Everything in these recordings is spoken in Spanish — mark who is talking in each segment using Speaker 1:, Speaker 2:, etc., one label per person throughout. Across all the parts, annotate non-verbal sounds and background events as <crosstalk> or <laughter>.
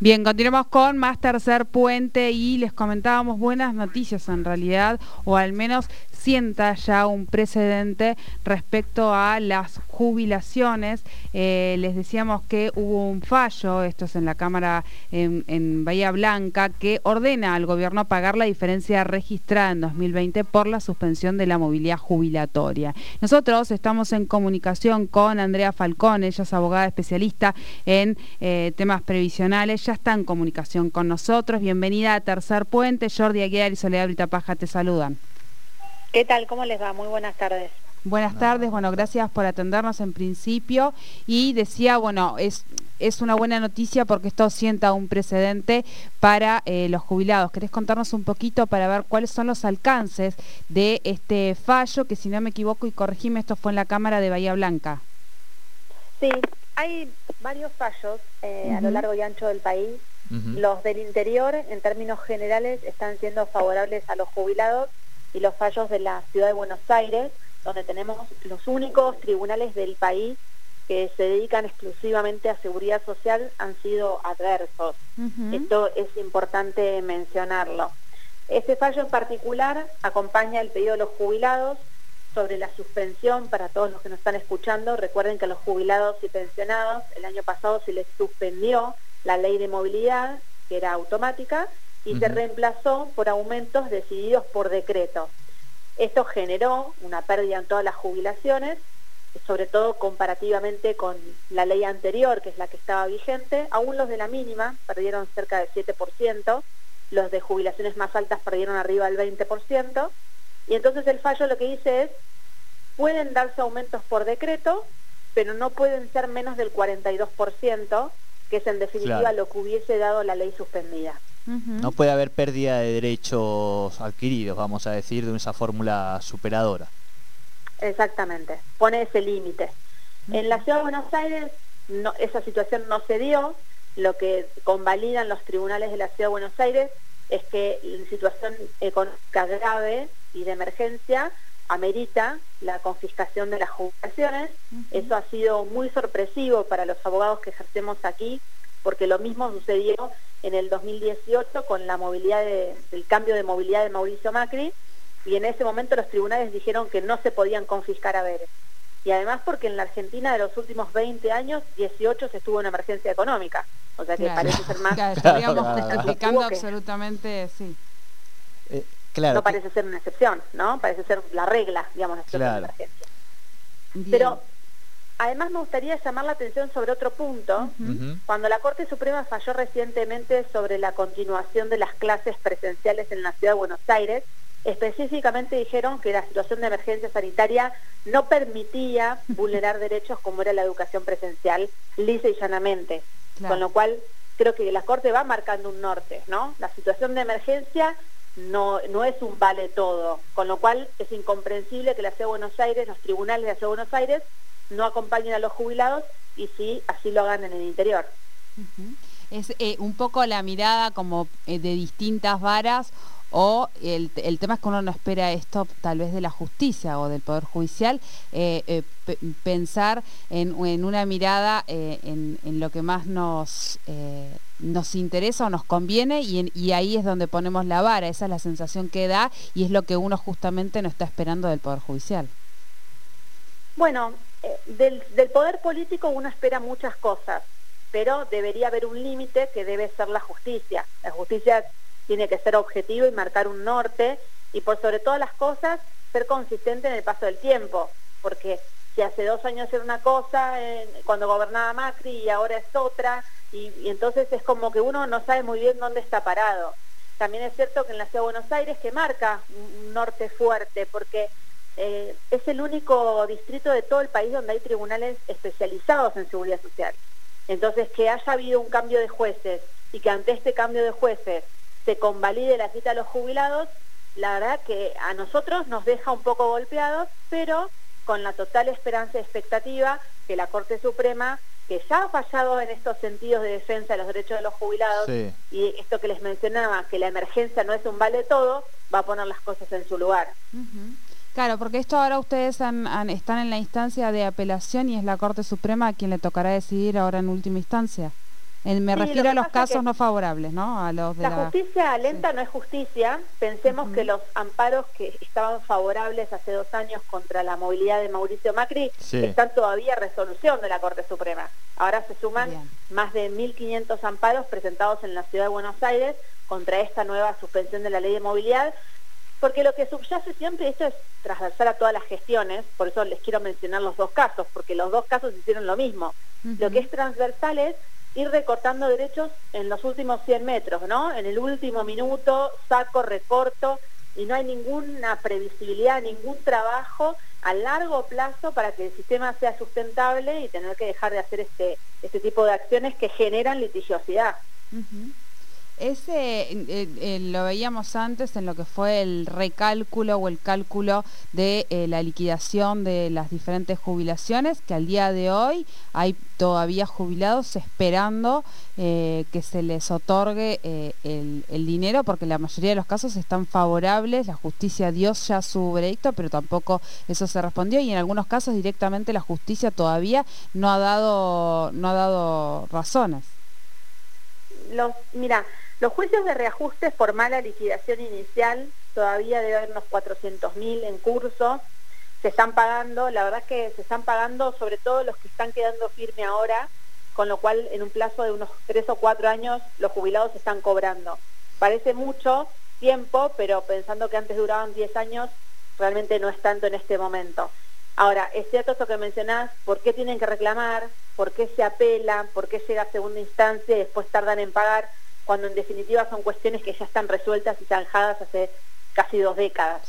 Speaker 1: Bien, continuamos con más tercer puente y les comentábamos buenas noticias en realidad, o al menos sienta ya un precedente respecto a las jubilaciones. Eh, les decíamos que hubo un fallo, esto es en la Cámara en, Bahía Blanca, que ordena al gobierno pagar la diferencia registrada en 2020 por la suspensión de la movilidad jubilatoria. Nosotros estamos en comunicación con Andrea Falcón, ella es abogada especialista en eh, temas previsionales, ya está en comunicación con nosotros. Bienvenida a Tercer Puente, Jordi Aguiar y Soledad Paja te saludan.
Speaker 2: ¿Qué tal? ¿Cómo les va? Muy buenas tardes.
Speaker 1: Buenas tardes, bueno, gracias por atendernos en principio y decía, bueno, es, es una buena noticia porque esto sienta un precedente para eh, los jubilados. ¿Querés contarnos un poquito para ver cuáles son los alcances de este fallo, que si no me equivoco y corregime, esto fue en la Cámara de Bahía Blanca?
Speaker 2: Sí, hay varios fallos eh, a lo largo y ancho del país. Los del interior, en términos generales, están siendo favorables a los jubilados y los fallos de la ciudad de Buenos Aires, donde tenemos los únicos tribunales del país que se dedican exclusivamente a seguridad social, han sido adversos. Esto es importante mencionarlo. Este fallo en particular acompaña el pedido de los jubilados sobre la suspensión para todos los que nos están escuchando. Recuerden que a los jubilados y pensionados el año pasado se les suspendió la ley de movilidad, que era automática, y se reemplazó por aumentos decididos por decreto. Esto generó una pérdida en todas las jubilaciones, sobre todo comparativamente con la ley anterior, que es la que estaba vigente. Aún los de la mínima perdieron cerca del 7%, los de jubilaciones más altas perdieron arriba del 20%, y entonces el fallo lo que dice es, pueden darse aumentos por decreto, pero no pueden ser menos del 42%, que es en definitiva lo que hubiese dado la ley suspendida.
Speaker 3: No puede haber pérdida de derechos adquiridos, vamos a decir, de esa fórmula superadora.
Speaker 2: Exactamente, pone ese límite. En la Ciudad de Buenos Aires no, esa situación no se dio, lo que convalidan los tribunales de la Ciudad de Buenos Aires es que la situación económica grave y de emergencia amerita la confiscación de las jubilaciones. Eso ha sido muy sorpresivo para los abogados que ejercemos aquí, porque lo mismo sucedió en el 2018 con la movilidad el cambio de movilidad de Mauricio Macri y en ese momento los tribunales dijeron que no se podían confiscar haberes. Y además porque en la Argentina de los últimos 20 años, 18 se estuvo en emergencia económica. O sea que parece ser más...
Speaker 1: estaríamos aplicando absolutamente, sí.
Speaker 2: Eh, claro. No parece ser una excepción, ¿no? Parece ser la regla, digamos, la emergencia. Pero Además me gustaría llamar la atención sobre otro punto. Cuando la Corte Suprema falló recientemente sobre la continuación de las clases presenciales en la Ciudad de Buenos Aires, específicamente dijeron que la situación de emergencia sanitaria no permitía <laughs> vulnerar derechos como era la educación presencial lisa y llanamente. Con lo cual creo que la Corte va marcando un norte, ¿no? La situación de emergencia no, no es un vale todo, con lo cual es incomprensible que la Ciudad de Buenos Aires, los tribunales de la Ciudad de Buenos Aires, no acompañen a los jubilados y sí, así lo hagan en el interior.
Speaker 1: Es eh, un poco la mirada como eh, de distintas varas o el, tema es que uno no espera esto tal vez de la justicia o del Poder Judicial, eh, pensar en, una mirada en, lo que más nos, nos interesa o nos conviene y, y, ahí es donde ponemos la vara, esa es la sensación que da y es lo que uno justamente no está esperando del Poder Judicial.
Speaker 2: Bueno, eh, del, poder político uno espera muchas cosas, pero debería haber un límite que debe ser la justicia. La justicia tiene que ser objetivo y marcar un norte y por sobre todas las cosas ser consistente en el paso del tiempo, porque si hace dos años era una cosa, cuando gobernaba Macri y ahora es otra, y, entonces es como que uno no sabe muy bien dónde está parado. También es cierto que en la Ciudad de Buenos Aires que marca un norte fuerte, porque eh, es el único distrito de todo el país donde hay tribunales especializados en seguridad social. Entonces, que haya habido un cambio de jueces y que ante este cambio de jueces se convalide la cita a los jubilados, la verdad que a nosotros nos deja un poco golpeados, pero con la total esperanza y expectativa que la Corte Suprema, que ya ha fallado en estos sentidos de defensa de los derechos de los jubilados, y esto que les mencionaba, que la emergencia no es un vale todo, va a poner las cosas en su lugar.
Speaker 1: Claro, porque esto ahora ustedes están en la instancia de apelación y es la Corte Suprema a quien le tocará decidir ahora en última instancia. me refiero a los casos no favorables, ¿no? A los
Speaker 2: de la, justicia lenta no es justicia. Pensemos que los amparos que estaban favorables hace dos años contra la movilidad de Mauricio Macri están todavía resolución de la Corte Suprema. Ahora se suman más de 1.500 amparos presentados en la Ciudad de Buenos Aires contra esta nueva suspensión de la ley de movilidad, porque lo que subyace siempre, esto es transversal a todas las gestiones, por eso les quiero mencionar los dos casos, porque los dos casos hicieron lo mismo. Lo que es transversal es ir recortando derechos en los últimos 100 metros, ¿no? En el último minuto saco, recorto, y no hay ninguna previsibilidad, ningún trabajo a largo plazo para que el sistema sea sustentable y tener que dejar de hacer este, este tipo de acciones que generan litigiosidad.
Speaker 1: Ese eh, lo veíamos antes en lo que fue el recálculo o el cálculo de eh, la liquidación de las diferentes jubilaciones, que al día de hoy hay todavía jubilados esperando eh, que se les otorgue el, el, dinero, porque la mayoría de los casos están favorables, la justicia dio ya su veredicto, pero tampoco eso se respondió y en algunos casos directamente la justicia todavía no ha dado, no ha dado razones.
Speaker 2: Los, mira, los juicios de reajuste por mala liquidación inicial todavía debe haber unos 400.000 en curso. Se están pagando, la verdad es que se están pagando sobre todo los que están quedando firme ahora, con lo cual en un plazo de unos 3 o 4 años los jubilados están cobrando. Parece mucho tiempo, pero pensando que antes duraban 10 años, realmente no es tanto en este momento. Ahora, es cierto esto que mencionás, ¿por qué tienen que reclamar? ¿Por qué se apelan? ¿Por qué llega a segunda instancia y después tardan en pagar? Cuando en definitiva son cuestiones que ya están resueltas y zanjadas hace casi dos décadas.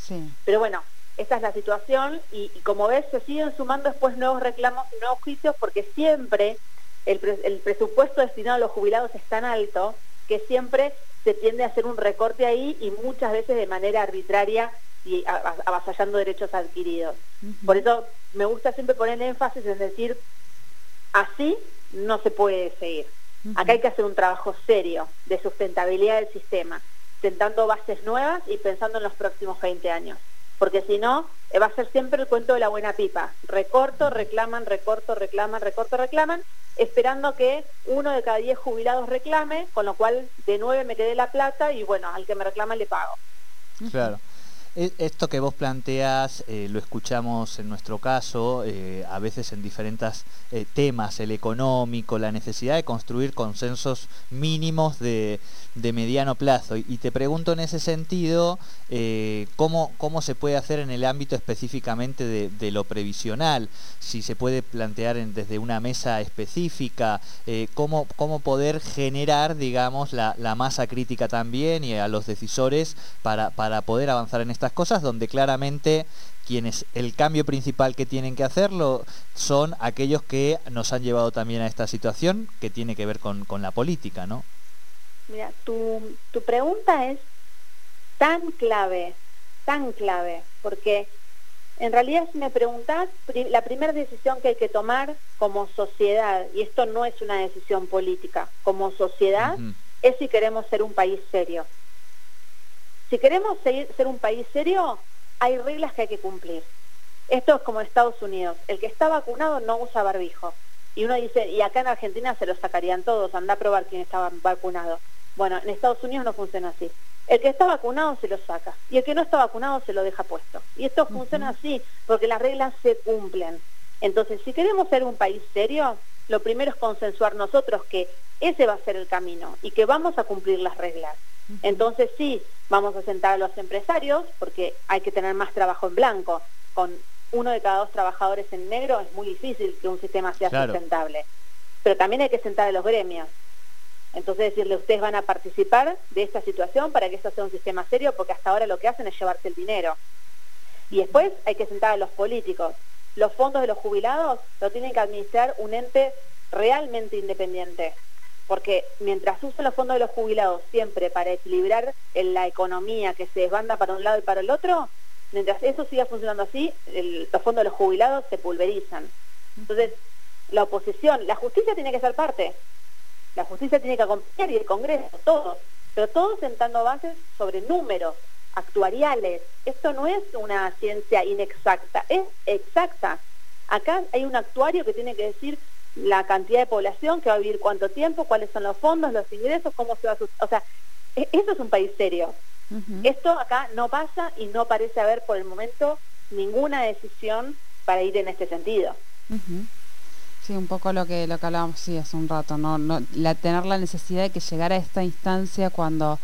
Speaker 2: Pero bueno, esta es la situación y, como ves se siguen sumando después nuevos reclamos y nuevos juicios porque siempre el, presupuesto destinado a los jubilados es tan alto que siempre se tiende a hacer un recorte ahí y muchas veces de manera arbitraria y avasallando derechos adquiridos. Por eso me gusta siempre poner énfasis en decir, así no se puede seguir. Acá hay que hacer un trabajo serio de sustentabilidad del sistema, tentando bases nuevas y pensando en los próximos 20 años. Porque si no, va a ser siempre el cuento de la buena pipa. Recorto, reclaman, recorto, reclaman, recorto, reclaman, esperando que uno de cada diez jubilados reclame, con lo cual de nueve me quedé la plata y bueno, al que me reclama le pago.
Speaker 3: Claro. E, esto que vos planteas eh, lo escuchamos en nuestro caso, eh, a veces en diferentes eh, temas, el económico, la necesidad de construir consensos mínimos de, mediano plazo. Y, te pregunto en ese sentido, ¿cómo, ¿cómo, se puede hacer en el ámbito específicamente de, lo previsional? Si se puede plantear desde una mesa específica, cómo, cómo poder generar, digamos, la, la, masa crítica también y a los decisores para, para poder avanzar en este estas cosas donde claramente quienes el cambio principal que tienen que hacerlo son aquellos que nos han llevado también a esta situación que tiene que ver con, la política, ¿no?
Speaker 2: Mira, tu, tu pregunta es tan clave, tan clave, porque en realidad si me preguntas, la primera decisión que hay que tomar como sociedad, y esto no es una decisión política, como sociedad, es si queremos ser un país serio. Si queremos ser un país serio, hay reglas que hay que cumplir. Esto es como Estados Unidos. El que está vacunado no usa barbijo. Y uno dice, y acá en Argentina se lo sacarían todos, anda a probar quién estaba vacunado. Bueno, en Estados Unidos no funciona así. El que está vacunado se lo saca y el que no está vacunado se lo deja puesto. Y esto funciona así porque las reglas se cumplen. Entonces, si queremos ser un país serio, lo primero es consensuar nosotros que ese va a ser el camino y que vamos a cumplir las reglas. Entonces sí, vamos a sentar a los empresarios porque hay que tener más trabajo en blanco. Con uno de cada dos trabajadores en negro es muy difícil que un sistema sea sustentable. Pero también hay que sentar a los gremios. Entonces decirle, ustedes van a participar de esta situación para que esto sea un sistema serio porque hasta ahora lo que hacen es llevarse el dinero. Y después hay que sentar a los políticos. Los fondos de los jubilados lo tienen que administrar un ente realmente independiente porque mientras usan los fondos de los jubilados siempre para equilibrar en la economía que se desbanda para un lado y para el otro, mientras eso siga funcionando así, los fondos de los jubilados se pulverizan. Entonces, la oposición, la justicia tiene que ser parte, la justicia tiene que acompañar y el Congreso, todos, pero todos sentando bases sobre números actuariales. Esto no es una ciencia inexacta, es exacta. Acá hay un actuario que tiene que decir la cantidad de población que va a vivir cuánto tiempo, cuáles son los fondos, los ingresos, cómo se va a... O sea, e-, eso es un país serio. Esto acá no pasa y no parece haber por el momento ninguna decisión para ir en este sentido.
Speaker 1: Sí, un poco lo que lo que hablábamos sí hace un rato, no, no la, tener la necesidad de que llegara a esta instancia cuando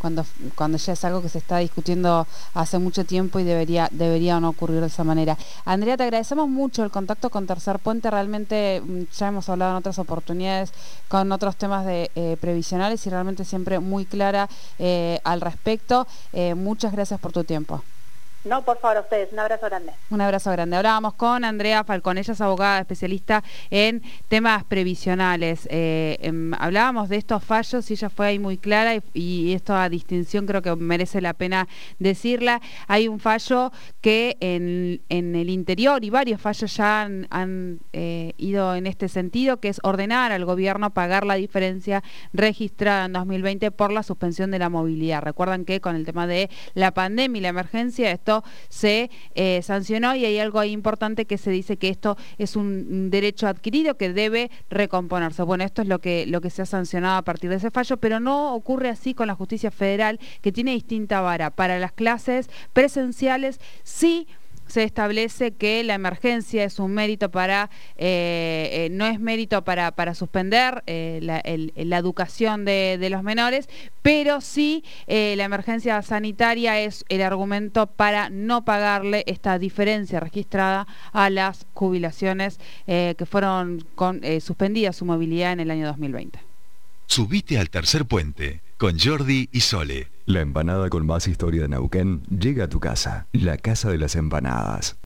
Speaker 1: cuando, cuando ya es algo que se está discutiendo hace mucho tiempo y debería, debería no ocurrir de esa manera. Andrea, te agradecemos mucho el contacto con Tercer Puente, realmente mm, ya hemos hablado en otras oportunidades con otros temas de eh, previsionales y realmente siempre muy clara eh, al respecto. Eh, muchas gracias por tu tiempo.
Speaker 2: No, por favor, ustedes. Un abrazo grande.
Speaker 1: Un abrazo grande. Hablábamos con Andrea Falcón, ella es abogada especialista en temas previsionales. Eh, em, hablábamos de estos fallos y ella fue ahí muy clara y, esto a distinción creo que merece la pena decirla. Hay un fallo que en, el interior y varios fallos ya han, eh, ido en este sentido, que es ordenar al gobierno pagar la diferencia registrada en 2020 por la suspensión de la movilidad. Recuerdan que con el tema de la pandemia y la emergencia, esto se eh, sancionó y hay algo ahí importante que se dice que esto es un derecho adquirido que debe recomponerse. Bueno, esto es lo que, lo que se ha sancionado a partir de ese fallo, pero no ocurre así con la justicia federal, que tiene distinta vara. Para las clases presenciales sí se establece que la emergencia es un mérito para, eh, eh, no es mérito para, para suspender eh, la, educación de, de, los menores, pero sí la emergencia sanitaria es el argumento para no pagarle esta diferencia registrada a las jubilaciones que fueron suspendidas su movilidad en el año 2020.
Speaker 4: Subite al tercer puente con Jordi y Sole.
Speaker 5: La empanada con más historia de Neuquén llega a tu casa. La Casa de las Empanadas.